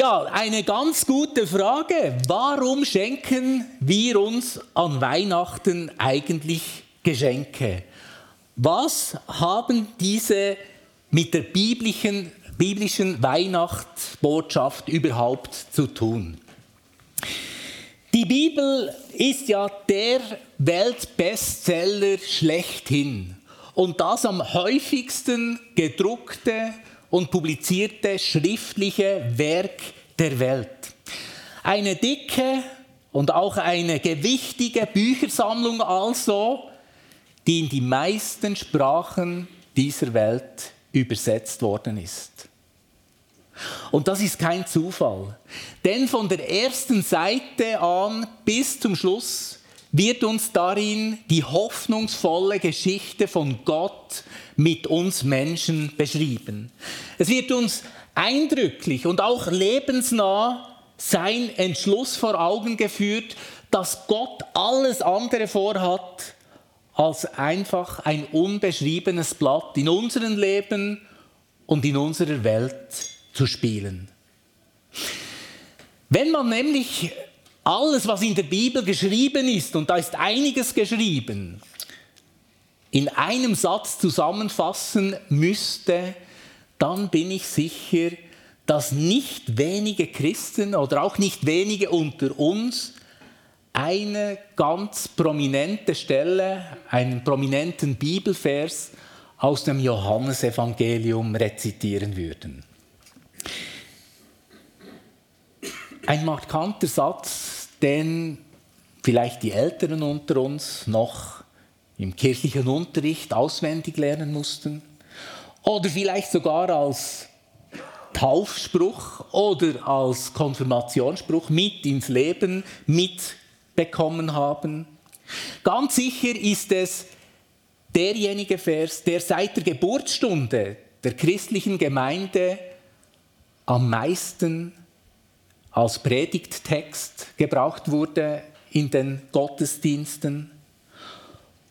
Ja, eine ganz gute Frage. Warum schenken wir uns an Weihnachten eigentlich Geschenke? Was haben diese mit der biblischen, biblischen Weihnachtsbotschaft überhaupt zu tun? Die Bibel ist ja der Weltbestseller schlechthin und das am häufigsten gedruckte und publizierte schriftliche Werk der Welt. Eine dicke und auch eine gewichtige Büchersammlung also, die in die meisten Sprachen dieser Welt übersetzt worden ist. Und das ist kein Zufall, denn von der ersten Seite an bis zum Schluss wird uns darin die hoffnungsvolle Geschichte von Gott mit uns Menschen beschrieben. Es wird uns eindrücklich und auch lebensnah sein Entschluss vor Augen geführt, dass Gott alles andere vorhat, als einfach ein unbeschriebenes Blatt in unserem Leben und in unserer Welt zu spielen. Wenn man nämlich alles, was in der Bibel geschrieben ist, und da ist einiges geschrieben, in einem Satz zusammenfassen müsste, dann bin ich sicher, dass nicht wenige Christen oder auch nicht wenige unter uns eine ganz prominente Stelle, einen prominenten Bibelvers aus dem Johannesevangelium rezitieren würden. Ein markanter Satz, den vielleicht die Älteren unter uns noch im kirchlichen Unterricht auswendig lernen mussten oder vielleicht sogar als Taufspruch oder als Konfirmationsspruch mit ins Leben mitbekommen haben. Ganz sicher ist es derjenige Vers, der seit der Geburtsstunde der christlichen Gemeinde am meisten als Predigttext gebraucht wurde in den Gottesdiensten.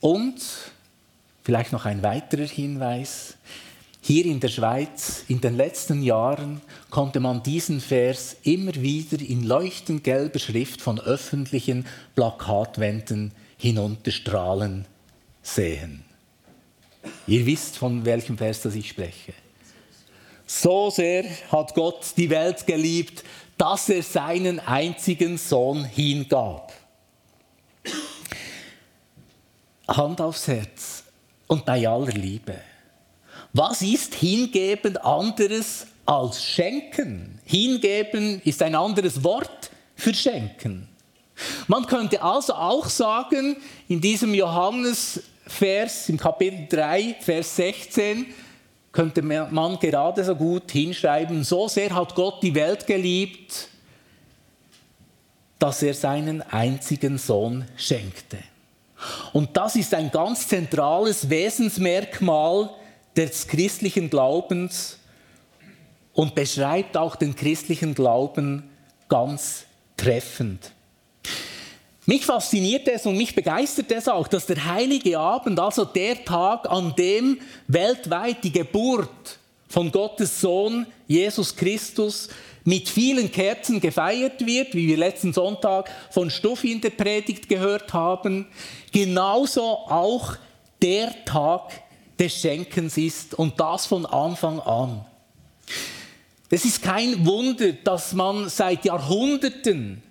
Und vielleicht noch ein weiterer Hinweis. Hier in der Schweiz in den letzten Jahren konnte man diesen Vers immer wieder in leuchtend gelber Schrift von öffentlichen Plakatwänden hinunterstrahlen sehen. Ihr wisst, von welchem Vers das ich spreche. So sehr hat Gott die Welt geliebt, dass er seinen einzigen Sohn hingab. Hand aufs Herz und bei aller Liebe. Was ist hingeben anderes als schenken? Hingeben ist ein anderes Wort für schenken. Man könnte also auch sagen, in diesem Johannes-Vers, im Kapitel 3, Vers 16, könnte man gerade so gut hinschreiben, so sehr hat Gott die Welt geliebt, dass er seinen einzigen Sohn schenkte. Und das ist ein ganz zentrales Wesensmerkmal des christlichen Glaubens und beschreibt auch den christlichen Glauben ganz treffend. Mich fasziniert es und mich begeistert es auch, dass der heilige Abend, also der Tag, an dem weltweit die Geburt von Gottes Sohn Jesus Christus mit vielen Kerzen gefeiert wird, wie wir letzten Sonntag von Stuffi in der Predigt gehört haben, genauso auch der Tag des Schenkens ist und das von Anfang an. Es ist kein Wunder, dass man seit Jahrhunderten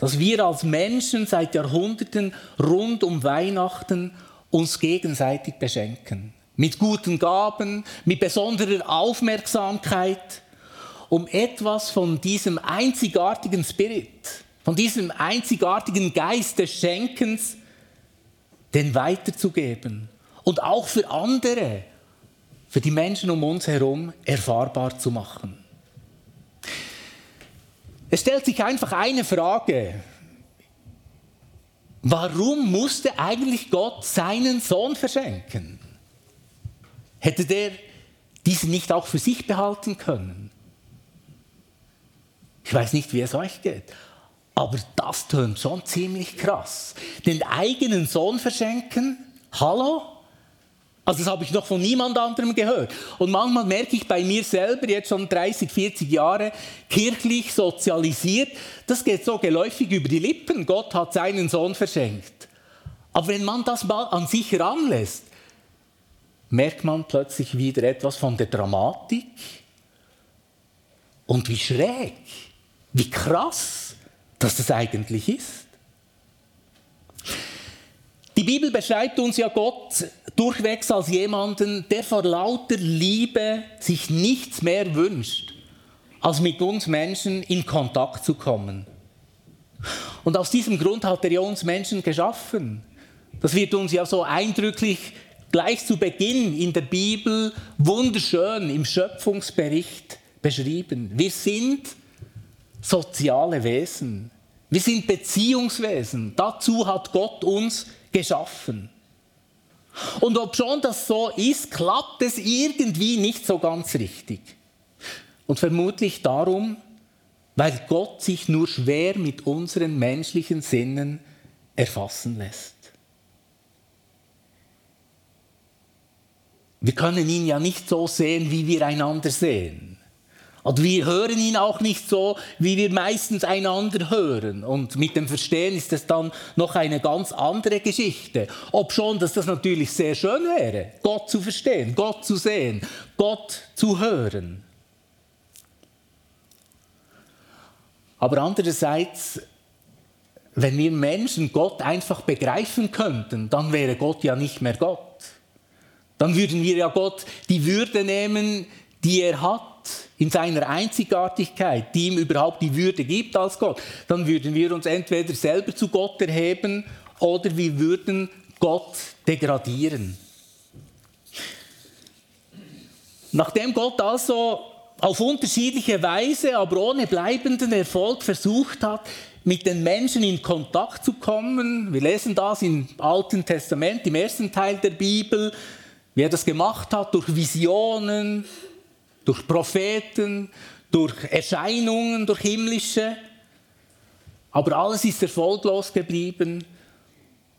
dass wir als Menschen seit Jahrhunderten rund um Weihnachten uns gegenseitig beschenken. Mit guten Gaben, mit besonderer Aufmerksamkeit, um etwas von diesem einzigartigen Spirit, von diesem einzigartigen Geist des Schenkens, den weiterzugeben und auch für andere, für die Menschen um uns herum erfahrbar zu machen. Es stellt sich einfach eine Frage. Warum musste eigentlich Gott seinen Sohn verschenken? Hätte der diesen nicht auch für sich behalten können? Ich weiß nicht, wie es euch geht, aber das tönt schon ziemlich krass. Den eigenen Sohn verschenken? Hallo? Also das habe ich noch von niemand anderem gehört. Und manchmal merke ich bei mir selber, jetzt schon 30, 40 Jahre, kirchlich sozialisiert, das geht so geläufig über die Lippen. Gott hat seinen Sohn verschenkt. Aber wenn man das mal an sich ranlässt, merkt man plötzlich wieder etwas von der Dramatik und wie schräg, wie krass, dass das eigentlich ist. Die Bibel beschreibt uns ja Gott durchwegs als jemanden, der vor lauter Liebe sich nichts mehr wünscht, als mit uns Menschen in Kontakt zu kommen. Und aus diesem Grund hat er ja uns Menschen geschaffen. Das wird uns ja so eindrücklich gleich zu Beginn in der Bibel wunderschön im Schöpfungsbericht beschrieben. Wir sind soziale Wesen. Wir sind Beziehungswesen. Dazu hat Gott uns geschaffen. Und ob schon das so ist, klappt es irgendwie nicht so ganz richtig. Und vermutlich darum, weil Gott sich nur schwer mit unseren menschlichen Sinnen erfassen lässt. Wir können ihn ja nicht so sehen, wie wir einander sehen. Und wir hören ihn auch nicht so, wie wir meistens einander hören. Und mit dem Verstehen ist es dann noch eine ganz andere Geschichte. Ob schon, dass das natürlich sehr schön wäre, Gott zu verstehen, Gott zu sehen, Gott zu hören. Aber andererseits, wenn wir Menschen Gott einfach begreifen könnten, dann wäre Gott ja nicht mehr Gott. Dann würden wir ja Gott die Würde nehmen, die er hat in seiner Einzigartigkeit, die ihm überhaupt die Würde gibt als Gott, dann würden wir uns entweder selber zu Gott erheben oder wir würden Gott degradieren. Nachdem Gott also auf unterschiedliche Weise, aber ohne bleibenden Erfolg versucht hat, mit den Menschen in Kontakt zu kommen, wir lesen das im Alten Testament, im ersten Teil der Bibel, wie er das gemacht hat, durch Visionen, durch Propheten, durch Erscheinungen, durch himmlische. Aber alles ist erfolglos geblieben.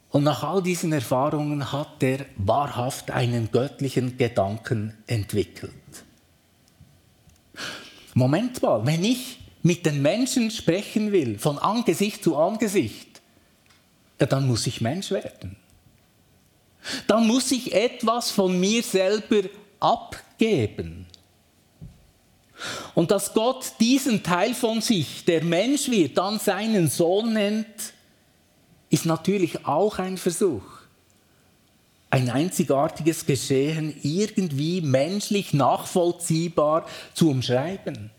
Und nach all diesen Erfahrungen hat er wahrhaft einen göttlichen Gedanken entwickelt. Moment mal, wenn ich mit den Menschen sprechen will, von Angesicht zu Angesicht, ja, dann muss ich Mensch werden. Dann muss ich etwas von mir selber abgeben. Und dass Gott diesen Teil von sich, der Mensch wird, dann seinen Sohn nennt, ist natürlich auch ein Versuch, ein einzigartiges Geschehen irgendwie menschlich nachvollziehbar zu umschreiben.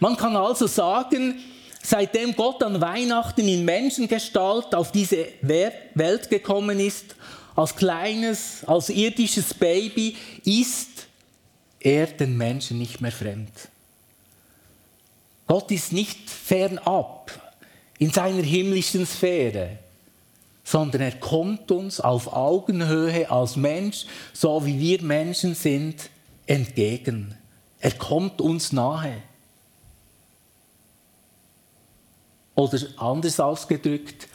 Man kann also sagen, seitdem Gott an Weihnachten in Menschengestalt auf diese Welt gekommen ist, als kleines, als irdisches Baby, ist er den Menschen nicht mehr fremd. Gott ist nicht fernab in seiner himmlischen Sphäre, sondern er kommt uns auf Augenhöhe als Mensch, so wie wir Menschen sind, entgegen. Er kommt uns nahe. Oder anders ausgedrückt,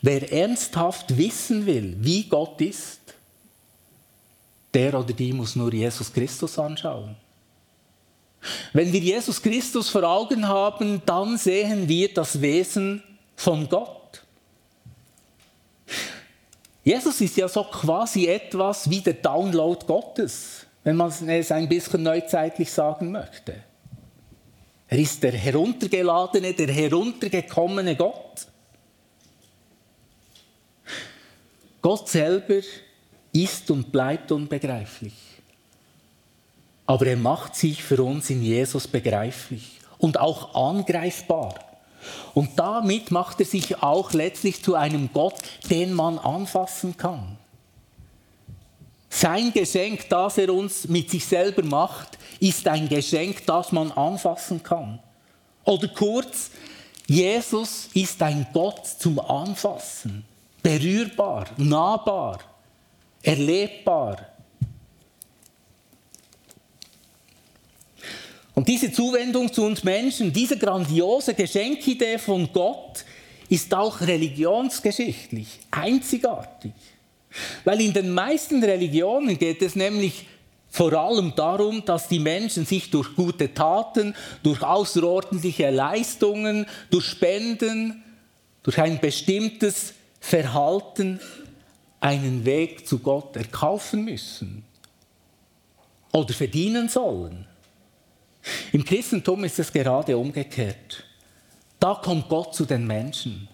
wer ernsthaft wissen will, wie Gott ist, der oder die muss nur Jesus Christus anschauen. Wenn wir Jesus Christus vor Augen haben, dann sehen wir das Wesen von Gott. Jesus ist ja so quasi etwas wie der Download Gottes, wenn man es ein bisschen neuzeitlich sagen möchte. Er ist der heruntergeladene, der heruntergekommene Gott. Gott selber ist und bleibt unbegreiflich. Aber er macht sich für uns in Jesus begreiflich und auch angreifbar. Und damit macht er sich auch letztlich zu einem Gott, den man anfassen kann. Sein Geschenk, das er uns mit sich selber macht, ist ein Geschenk, das man anfassen kann. Oder kurz, Jesus ist ein Gott zum Anfassen, berührbar, nahbar erlebbar. Und diese Zuwendung zu uns Menschen, diese grandiose Geschenkidee von Gott, ist auch religionsgeschichtlich einzigartig. Weil in den meisten Religionen geht es nämlich vor allem darum, dass die Menschen sich durch gute Taten, durch außerordentliche Leistungen, durch Spenden, durch ein bestimmtes Verhalten einen Weg zu Gott erkaufen müssen oder verdienen sollen. Im Christentum ist es gerade umgekehrt. Da kommt Gott zu den Menschen.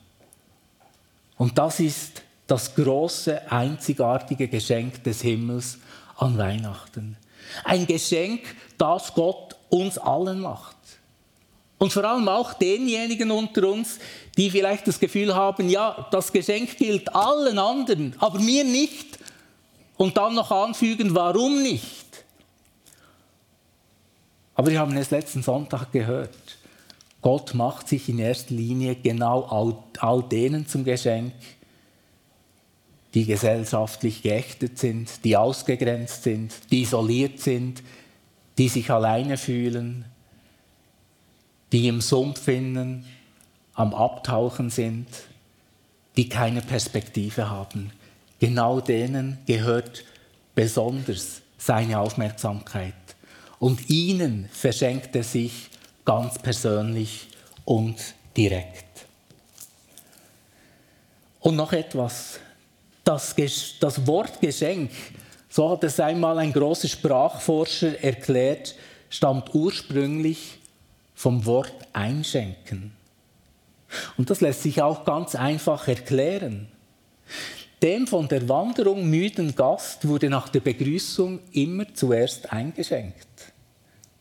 Und das ist das große, einzigartige Geschenk des Himmels an Weihnachten. Ein Geschenk, das Gott uns allen macht. Und vor allem auch denjenigen unter uns, die vielleicht das Gefühl haben, ja, das Geschenk gilt allen anderen, aber mir nicht. Und dann noch anfügen, warum nicht? Aber wir haben es letzten Sonntag gehört. Gott macht sich in erster Linie genau all, all denen zum Geschenk, die gesellschaftlich geächtet sind, die ausgegrenzt sind, die isoliert sind, die sich alleine fühlen, die im Sumpf finden, am Abtauchen sind, die keine Perspektive haben. Genau denen gehört besonders seine Aufmerksamkeit. Und ihnen verschenkt er sich ganz persönlich und direkt. Und noch etwas. Das, das Wort Geschenk, so hat es einmal ein großer Sprachforscher erklärt, stammt ursprünglich vom Wort einschenken. Und das lässt sich auch ganz einfach erklären. Dem von der Wanderung müden Gast wurde nach der Begrüßung immer zuerst eingeschenkt.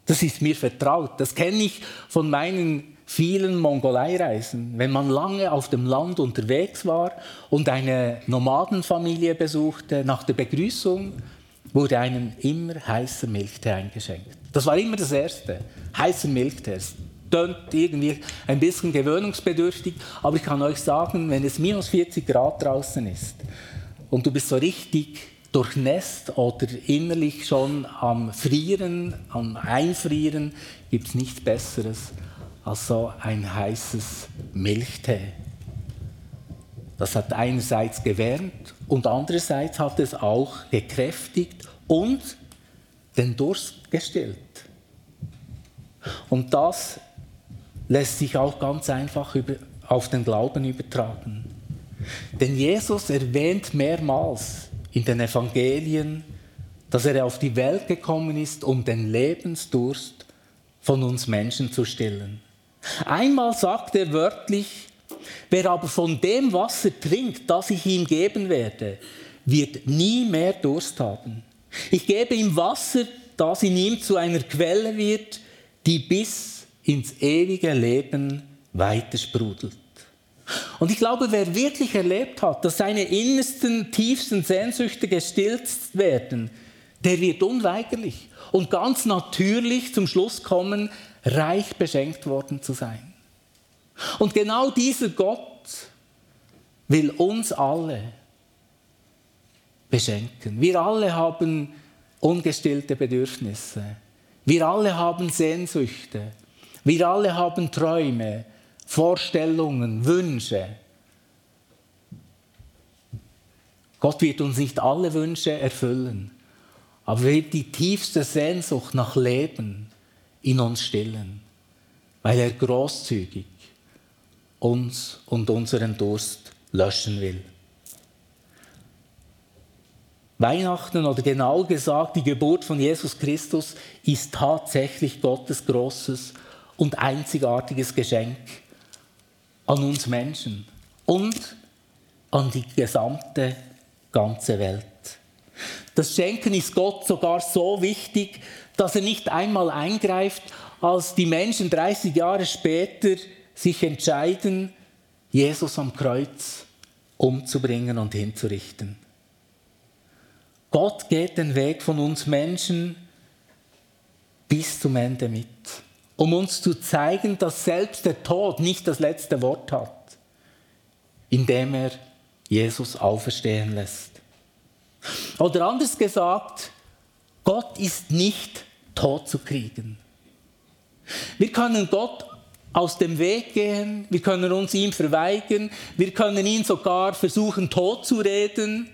Das ist mir vertraut. Das kenne ich von meinen vielen Mongoleireisen. Wenn man lange auf dem Land unterwegs war und eine Nomadenfamilie besuchte, nach der Begrüßung wurde einem immer heißer Milchtee eingeschenkt. Das war immer das Erste. Heißer Milchtee tönt irgendwie ein bisschen gewöhnungsbedürftig, aber ich kann euch sagen, wenn es minus 40 Grad draußen ist und du bist so richtig durchnässt oder innerlich schon am Frieren, am Einfrieren, gibt es nichts Besseres als so ein heißes Milchtee. Das hat einerseits gewärmt und andererseits hat es auch gekräftigt und den Durst gestillt. Und das lässt sich auch ganz einfach über, auf den Glauben übertragen. Denn Jesus erwähnt mehrmals in den Evangelien, dass er auf die Welt gekommen ist, um den Lebensdurst von uns Menschen zu stillen. Einmal sagt er wörtlich, wer aber von dem Wasser trinkt, das ich ihm geben werde, wird nie mehr Durst haben. Ich gebe ihm Wasser, das in ihm zu einer Quelle wird, die bis ins ewige Leben weitersprudelt. Und ich glaube, wer wirklich erlebt hat, dass seine innersten, tiefsten Sehnsüchte gestillt werden, der wird unweigerlich und ganz natürlich zum Schluss kommen, reich beschenkt worden zu sein. Und genau dieser Gott will uns alle beschenken. Wir alle haben ungestillte Bedürfnisse. Wir alle haben Sehnsüchte. Wir alle haben Träume, Vorstellungen, Wünsche. Gott wird uns nicht alle Wünsche erfüllen, aber wird die tiefste Sehnsucht nach Leben in uns stillen, weil er großzügig uns und unseren Durst löschen will. Weihnachten oder genau gesagt die Geburt von Jesus Christus ist tatsächlich Gottes großes und einzigartiges Geschenk an uns Menschen und an die gesamte ganze Welt. Das Schenken ist Gott sogar so wichtig, dass er nicht einmal eingreift, als die Menschen 30 Jahre später sich entscheiden, Jesus am Kreuz umzubringen und hinzurichten. Gott geht den Weg von uns Menschen bis zum Ende mit um uns zu zeigen, dass selbst der Tod nicht das letzte Wort hat, indem er Jesus auferstehen lässt. Oder anders gesagt, Gott ist nicht tot zu kriegen. Wir können Gott aus dem Weg gehen, wir können uns ihm verweigern, wir können ihn sogar versuchen tot zu reden,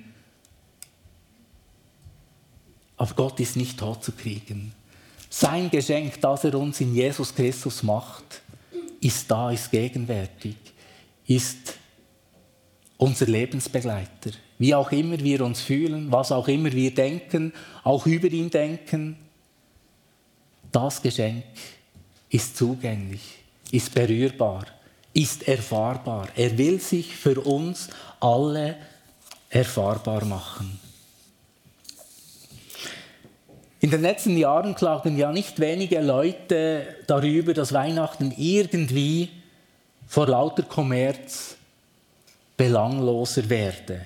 Aber Gott ist nicht tot zu kriegen. Sein Geschenk, das er uns in Jesus Christus macht, ist da, ist gegenwärtig, ist unser Lebensbegleiter. Wie auch immer wir uns fühlen, was auch immer wir denken, auch über ihn denken, das Geschenk ist zugänglich, ist berührbar, ist erfahrbar. Er will sich für uns alle erfahrbar machen. In den letzten Jahren klagen ja nicht wenige Leute darüber, dass Weihnachten irgendwie vor lauter Kommerz belangloser werde.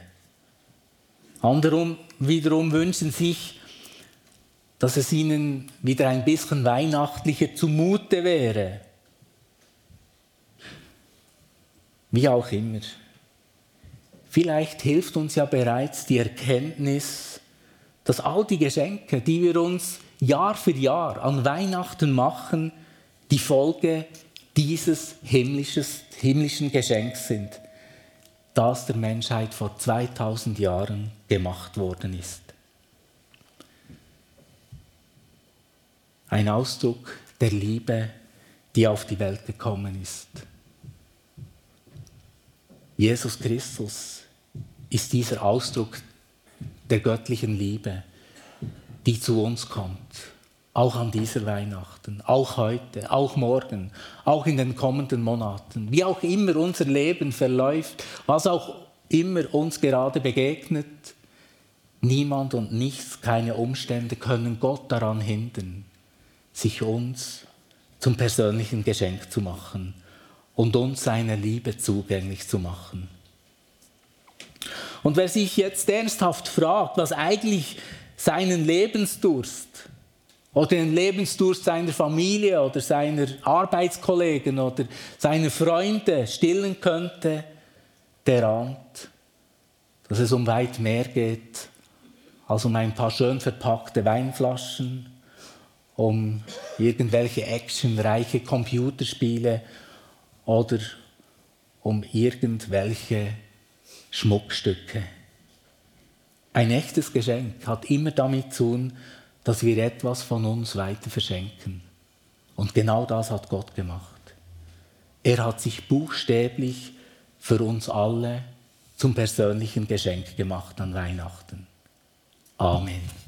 Andere wiederum wünschen sich, dass es ihnen wieder ein bisschen weihnachtlicher zumute wäre. Wie auch immer. Vielleicht hilft uns ja bereits die Erkenntnis, dass all die Geschenke, die wir uns Jahr für Jahr an Weihnachten machen, die Folge dieses himmlischen Geschenks sind das der Menschheit vor 2000 Jahren gemacht worden ist. Ein Ausdruck der Liebe, die auf die Welt gekommen ist. Jesus Christus ist dieser Ausdruck der göttlichen Liebe, die zu uns kommt auch an dieser Weihnachten, auch heute, auch morgen, auch in den kommenden Monaten, wie auch immer unser Leben verläuft, was auch immer uns gerade begegnet, niemand und nichts, keine Umstände können Gott daran hindern, sich uns zum persönlichen Geschenk zu machen und uns seine Liebe zugänglich zu machen. Und wer sich jetzt ernsthaft fragt, was eigentlich seinen Lebensdurst, oder den Lebensdurst seiner Familie oder seiner Arbeitskollegen oder seiner Freunde stillen könnte, der ahnt, dass es um weit mehr geht als um ein paar schön verpackte Weinflaschen, um irgendwelche actionreiche Computerspiele oder um irgendwelche Schmuckstücke. Ein echtes Geschenk hat immer damit zu tun, dass wir etwas von uns weiter verschenken. Und genau das hat Gott gemacht. Er hat sich buchstäblich für uns alle zum persönlichen Geschenk gemacht an Weihnachten. Amen.